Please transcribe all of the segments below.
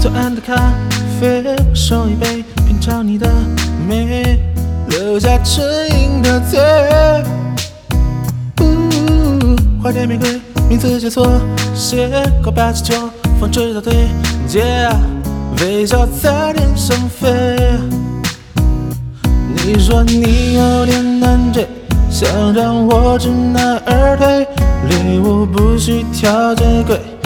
左岸的咖啡我手一杯品尝你的美留下唇印的嘴花店玫瑰名字写错写告白气球风吹到对街微笑在天上飞你说你有点难追想让我知难而退礼物不需挑最贵。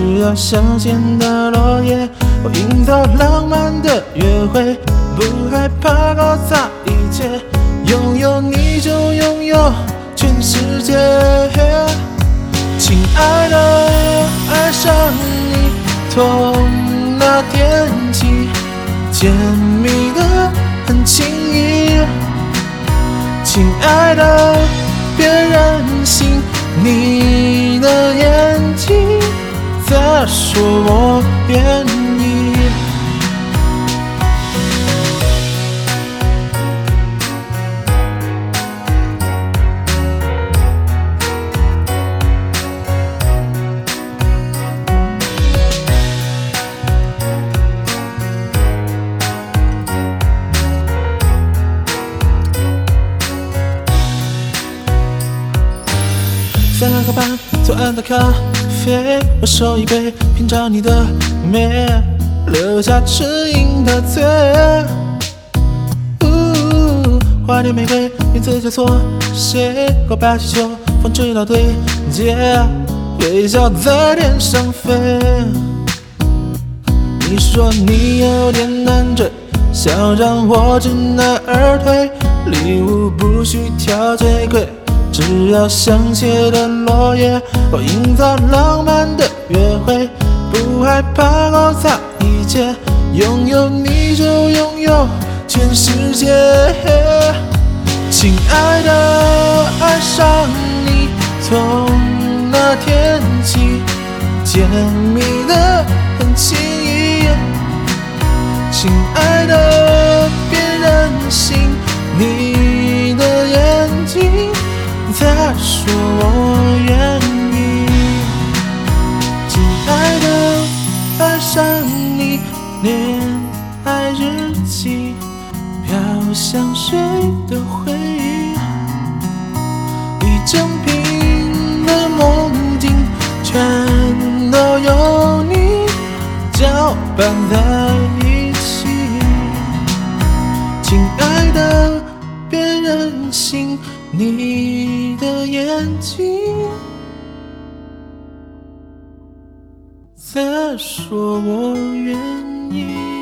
只要香榭的落叶，我营造浪漫的约会，不害怕搞砸一切，拥有你就拥有全世界。亲爱的，爱上你从那天起，甜蜜的很轻易。亲爱的，别任性，你说我愿意。三两个半，左岸的咖啡，我手一杯，品尝你的美，留下唇印的嘴。花店玫瑰，名字叫错，写过八七九，放直到对街，微笑在天上飞。你说你有点难追，想让我知难而退，礼物不需挑最贵。只要香榭的落叶，我营造浪漫的约会，不害怕搞砸一切，拥有你就拥有全世界。亲爱的，爱上你从那天起，甜蜜的很轻易。亲爱的，别任性，你。再说我愿意，亲爱的，爱上你，恋爱日记，飘香水的回忆，一整瓶的梦境，全都有你搅拌在一起，亲爱，任性，你的眼睛在说我愿意。